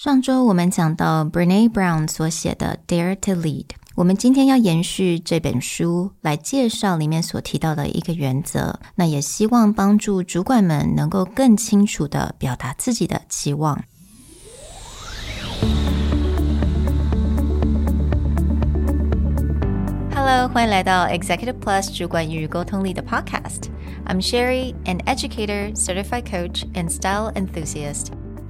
上周我们讲到 Brene Brown 所写的《Dare to Lead》，我们今天要延续这本书来介绍里面所提到的一个原则，那也希望帮助主管们能够更清楚的表达自己的期望。Hello，欢迎来到 Executive Plus 主管与沟通力的 Podcast。I'm Sherry, an educator, certified coach, and style enthusiast.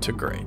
to great.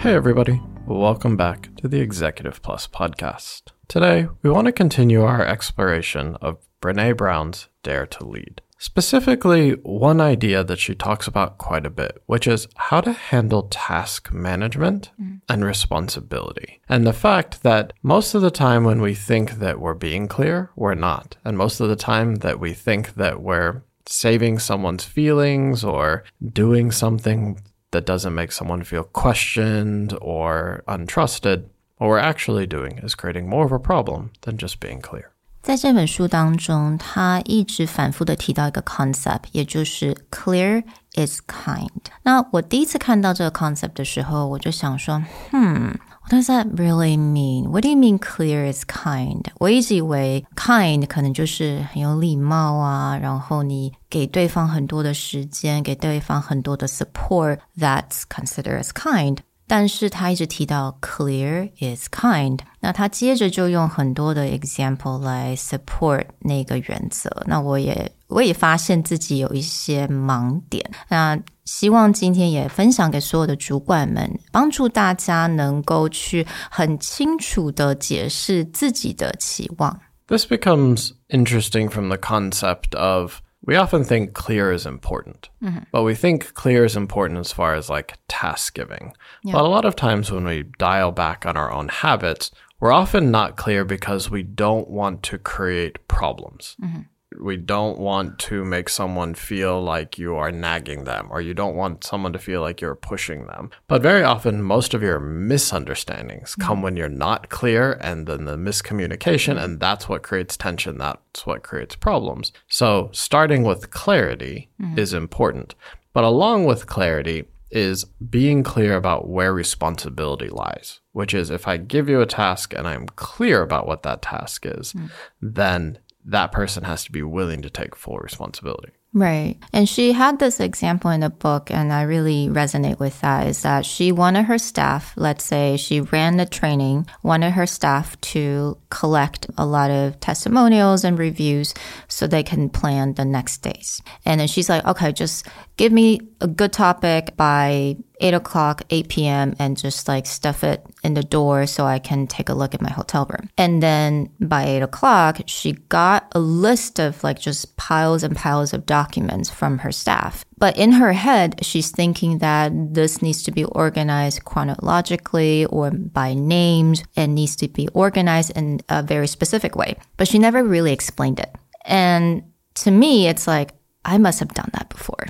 Hey, everybody. Welcome back to the Executive Plus podcast. Today, we want to continue our exploration of Brene Brown's Dare to Lead. Specifically, one idea that she talks about quite a bit, which is how to handle task management mm. and responsibility. And the fact that most of the time when we think that we're being clear, we're not. And most of the time that we think that we're saving someone's feelings or doing something that doesn't make someone feel questioned or untrusted, what we're actually doing is creating more of a problem than just being clear. 在这本书当中，他一直反复的提到一个 concept，也就是 clear is kind。那我第一次看到这个 concept 的时候，我就想说哼。What does that really mean? What do you mean clear is kind? 我一直以为 kind 可能就是很有礼貌啊，然后你给对方很多的时间，给对方很多的 support. That's considered as kind. 但是他一直提到 clear is kind，那他接着就用很多的 example 来 support 那个原则。那我也我也发现自己有一些盲点，那希望今天也分享给所有的主管们，帮助大家能够去很清楚的解释自己的期望。This becomes interesting from the concept of we often think clear is important, mm-hmm. but we think clear is important as far as like task giving. Yeah. But a lot of times when we dial back on our own habits, we're often not clear because we don't want to create problems. Mm-hmm we don't want to make someone feel like you are nagging them or you don't want someone to feel like you're pushing them. But very often, most of your misunderstandings mm-hmm. come when you're not clear and then the miscommunication, and that's what creates tension. That's what creates problems. So, starting with clarity mm-hmm. is important. But along with clarity, is being clear about where responsibility lies, which is if I give you a task and I'm clear about what that task is, mm. then that person has to be willing to take full responsibility. Right. And she had this example in the book, and I really resonate with that is that she wanted her staff, let's say she ran the training, wanted her staff to collect a lot of testimonials and reviews so they can plan the next days. And then she's like, okay, just give me a good topic by 8 o'clock, 8 p.m., and just like stuff it in the door so I can take a look at my hotel room. And then by 8 o'clock, she got a list of like just piles and piles of documents from her staff. But in her head, she's thinking that this needs to be organized chronologically or by names and needs to be organized in a very specific way. But she never really explained it. And to me, it's like, I must have done that before.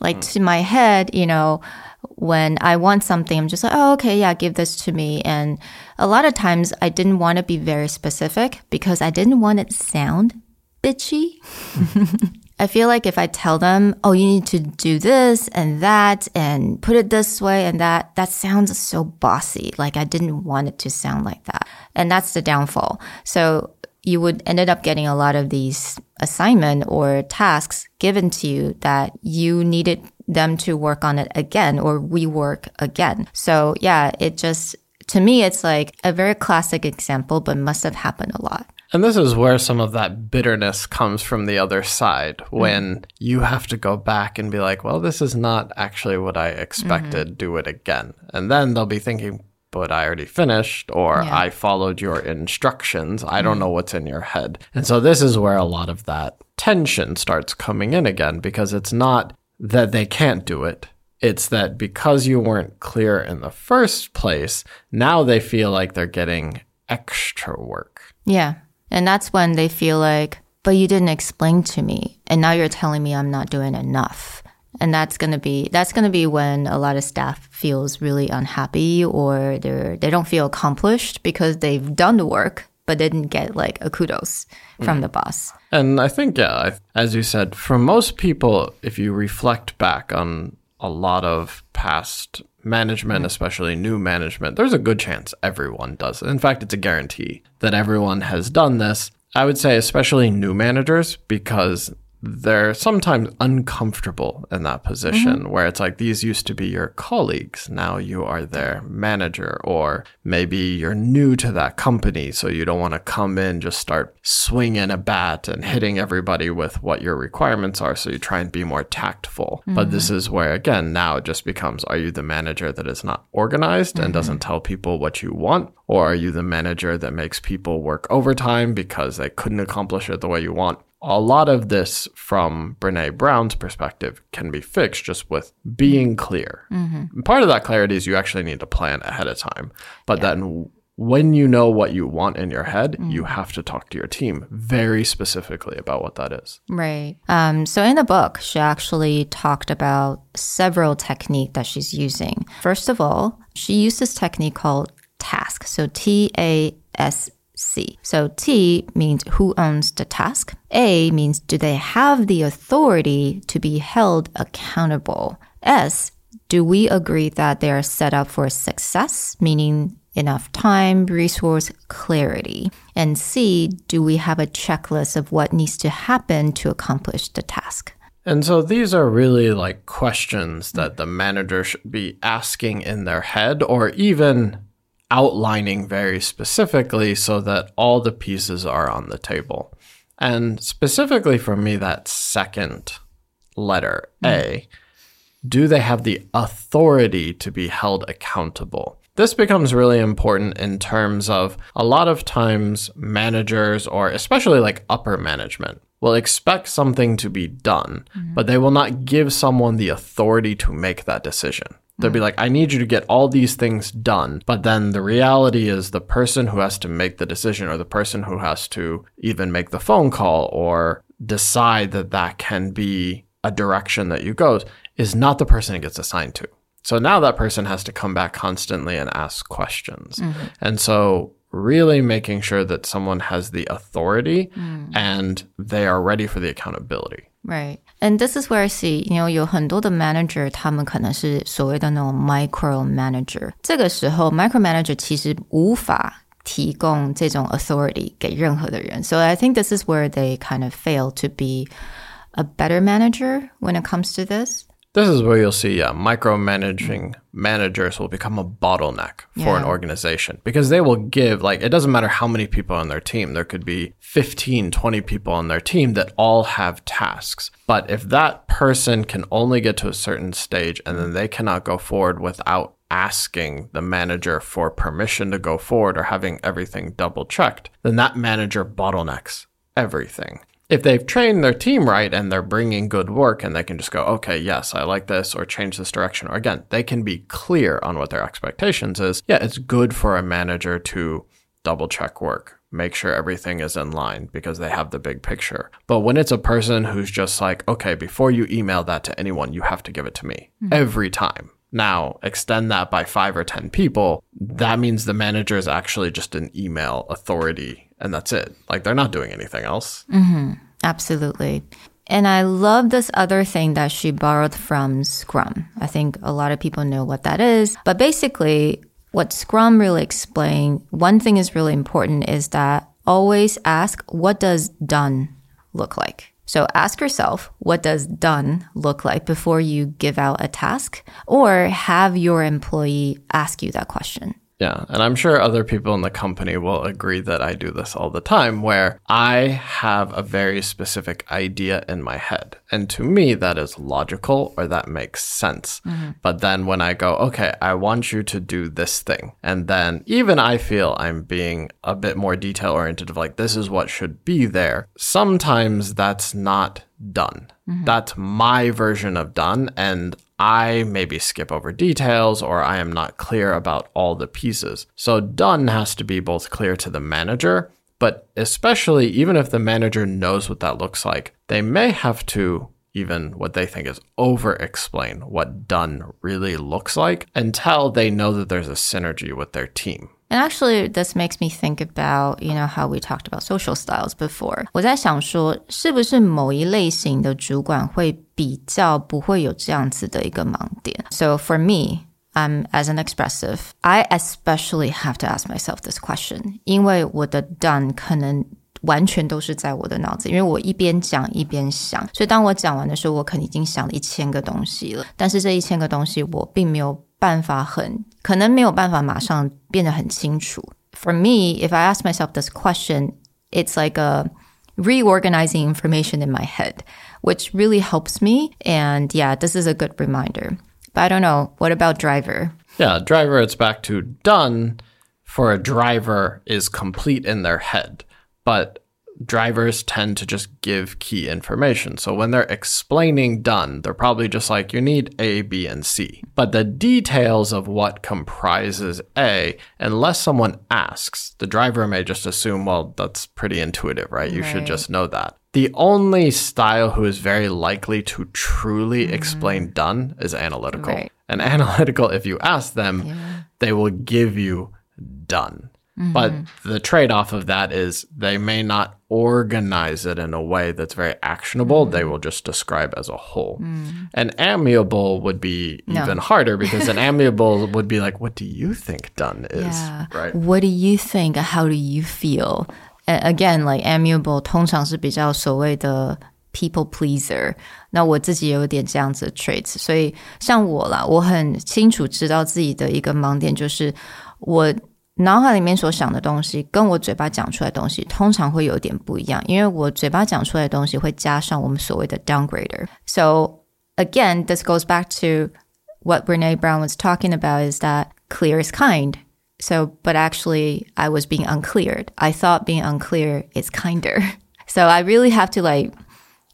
Like mm. to my head, you know, when I want something, I'm just like, oh, okay, yeah, give this to me. And a lot of times I didn't want to be very specific because I didn't want it to sound bitchy. I feel like if I tell them, oh, you need to do this and that and put it this way and that, that sounds so bossy. Like I didn't want it to sound like that. And that's the downfall. So you would ended up getting a lot of these assignment or tasks given to you that you needed them to work on it again or rework again. So yeah, it just, to me, it's like a very classic example, but must have happened a lot. And this is where some of that bitterness comes from the other side mm-hmm. when mm-hmm. you have to go back and be like, well, this is not actually what I expected. Mm-hmm. Do it again. And then they'll be thinking, but I already finished, or yeah. I followed your instructions. I don't mm. know what's in your head. And so this is where a lot of that tension starts coming in again because it's not that they can't do it. It's that because you weren't clear in the first place, now they feel like they're getting extra work. Yeah. And that's when they feel like, but you didn't explain to me. And now you're telling me I'm not doing enough. And that's gonna be that's gonna be when a lot of staff feels really unhappy or they're they don't feel accomplished because they've done the work but didn't get like a kudos from mm. the boss. And I think yeah, as you said, for most people, if you reflect back on a lot of past management, especially new management, there's a good chance everyone does it. In fact, it's a guarantee that everyone has done this. I would say, especially new managers, because they're sometimes uncomfortable in that position mm-hmm. where it's like these used to be your colleagues now you are their manager or maybe you're new to that company so you don't want to come in just start swinging a bat and hitting everybody with what your requirements are so you try and be more tactful mm-hmm. but this mm-hmm. is where again now it just becomes are you the manager that is not organized mm-hmm. and doesn't tell people what you want or are you the manager that makes people work overtime because they couldn't accomplish it the way you want a lot of this from Brene Brown's perspective can be fixed just with being clear. Mm-hmm. Part of that clarity is you actually need to plan ahead of time. But yeah. then when you know what you want in your head, mm. you have to talk to your team very specifically about what that is. Right. Um, so in the book, she actually talked about several techniques that she's using. First of all, she used this technique called TASC. So T A S C. So T means who owns the task. A means do they have the authority to be held accountable. S, do we agree that they are set up for success, meaning enough time, resource, clarity? And C, do we have a checklist of what needs to happen to accomplish the task? And so these are really like questions that the manager should be asking in their head or even outlining very specifically so that all the pieces are on the table. And specifically for me, that second letter, mm. A, do they have the authority to be held accountable? This becomes really important in terms of a lot of times managers, or especially like upper management, will expect something to be done, mm. but they will not give someone the authority to make that decision. They'll be like, I need you to get all these things done. But then the reality is the person who has to make the decision or the person who has to even make the phone call or decide that that can be a direction that you go is not the person it gets assigned to. So now that person has to come back constantly and ask questions. Mm-hmm. And so really making sure that someone has the authority mm. and they are ready for the accountability. Right. And this is where I see, you know, 有很多的 manager 他们可能是所谓的那种 micro manager。这个时候 micro manager 其实无法提供这种 authority 给任何的人。So I think this is where they kind of fail to be a better manager when it comes to this. This is where you'll see yeah, micromanaging managers will become a bottleneck for yeah. an organization because they will give, like, it doesn't matter how many people on their team. There could be 15, 20 people on their team that all have tasks. But if that person can only get to a certain stage and then they cannot go forward without asking the manager for permission to go forward or having everything double checked, then that manager bottlenecks everything if they've trained their team right and they're bringing good work and they can just go, okay, yes, I like this or change this direction, or again, they can be clear on what their expectations is. Yeah, it's good for a manager to double check work, make sure everything is in line because they have the big picture. But when it's a person who's just like, okay, before you email that to anyone, you have to give it to me mm-hmm. every time. Now, extend that by five or 10 people. That means the manager is actually just an email authority and that's it. Like they're not doing anything else. Mm-hmm. Absolutely. And I love this other thing that she borrowed from Scrum. I think a lot of people know what that is. But basically, what Scrum really explained, one thing is really important is that always ask, what does done look like? So ask yourself, what does done look like before you give out a task? Or have your employee ask you that question. Yeah. And I'm sure other people in the company will agree that I do this all the time, where I have a very specific idea in my head. And to me, that is logical or that makes sense. Mm-hmm. But then when I go, okay, I want you to do this thing. And then even I feel I'm being a bit more detail oriented of like, this is what should be there. Sometimes that's not done. Mm-hmm. That's my version of done. And I maybe skip over details or I am not clear about all the pieces. So done has to be both clear to the manager, but especially even if the manager knows what that looks like, they may have to even what they think is over explain what done really looks like until they know that there's a synergy with their team. And actually, this makes me think about, you know, how we talked about social styles before. 我在想说，是不是某一类型的主管会比较不会有这样子的一个盲点？So for me, I'm as an expressive, I especially have to ask myself this question，因为我的 done 可能 完全都是在我的脑子，因为我一边讲一边想，所以当我讲完的时候，我可能已经想了一千个东西了。但是这一千个东西，我并没有办法很，可能没有办法马上变得很清楚。For me, if I ask myself this question, it's like a reorganizing information in my head, which really helps me. And yeah, this is a good reminder. But I don't know. What about driver? Yeah, driver, it's back to done for a driver is complete in their head but drivers tend to just give key information. So when they're explaining done, they're probably just like, you need A, B, and C. But the details of what comprises A, unless someone asks, the driver may just assume, well, that's pretty intuitive, right? You right. should just know that. The only style who is very likely to truly mm-hmm. explain done is analytical. Right. And analytical, if you ask them, yeah. they will give you done. Mm-hmm. But the trade off of that is they may not organize it in a way that's very actionable. Mm-hmm. They will just describe as a whole. Mm. And amiable would be no. even harder because an amiable would be like, what do you think done is? Yeah. Right. What do you think? How do you feel? Again, like amiable 通常是比较所谓的 people pleaser。那我自己也有点这样子的 traits，所以像我啦，我很清楚知道自己的一个盲点就是我。 脑海里面所想的东西，跟我嘴巴讲出来的东西，通常会有点不一样，因为我嘴巴讲出来的东西会加上我们所谓的 downgrader。So again, this goes back to what Brene Brown was talking about is that clear is kind. So, but actually, I was being unclear. I thought being unclear is kinder. So I really have to like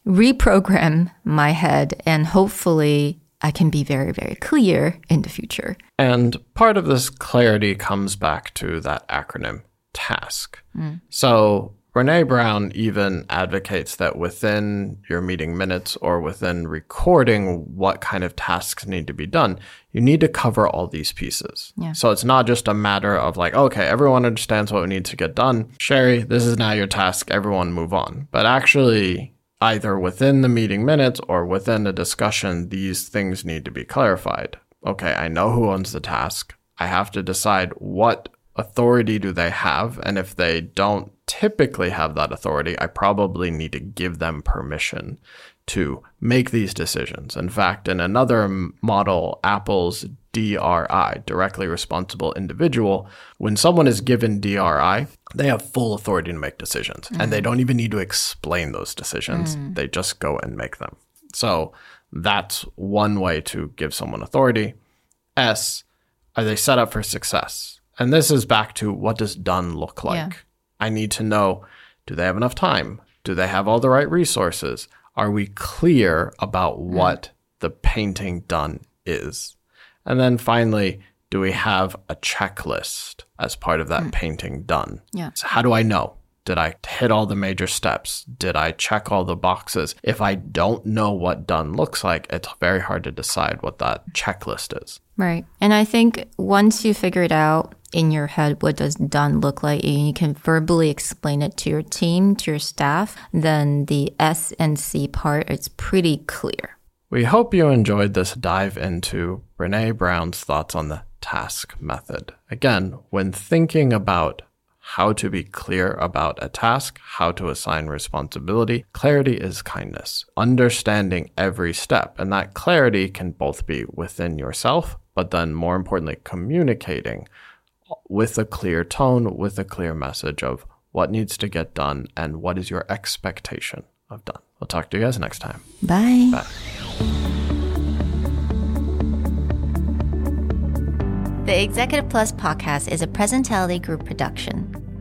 reprogram my head and hopefully I can be very, very clear in the future. And part of this clarity comes back to that acronym TASC. Mm. So Brene Brown even advocates that within your meeting minutes or within recording what kind of tasks need to be done, you need to cover all these pieces. Yeah. So it's not just a matter of like, okay, everyone understands what needs to get done. Sherry, this is now your task. Everyone move on. But actually, either within the meeting minutes or within the discussion, these things need to be clarified. Okay, I know who owns the task. I have to decide what authority do they have. And if they don't typically have that authority, I probably need to give them permission to make these decisions. In fact, in another model, Apple's DRI, directly responsible individual, when someone is given DRI, they have full authority to make decisions mm. and they mm. don't even need to explain those decisions. Mm. They just go and make them. So that's one way to give someone authority. S, are they set up for success? And this is back to what does done look like? Yeah. I need to know do they have enough time? Do they have all the right resources? Are we clear about mm. what the painting done is? And then finally, do we have a checklist as part of that mm. painting done? Yeah. So how do I know? Did I hit all the major steps? Did I check all the boxes? If I don't know what done looks like, it's very hard to decide what that checklist is. Right. And I think once you figure it out in your head, what does done look like, and you can verbally explain it to your team, to your staff, then the S and C part is pretty clear. We hope you enjoyed this dive into Brene Brown's thoughts on the task method. Again, when thinking about how to be clear about a task, how to assign responsibility, clarity is kindness. Understanding every step. And that clarity can both be within yourself, but then more importantly, communicating with a clear tone, with a clear message of what needs to get done and what is your expectation of done. We'll talk to you guys next time. Bye. Bye. The Executive Plus podcast is a Presentality Group production,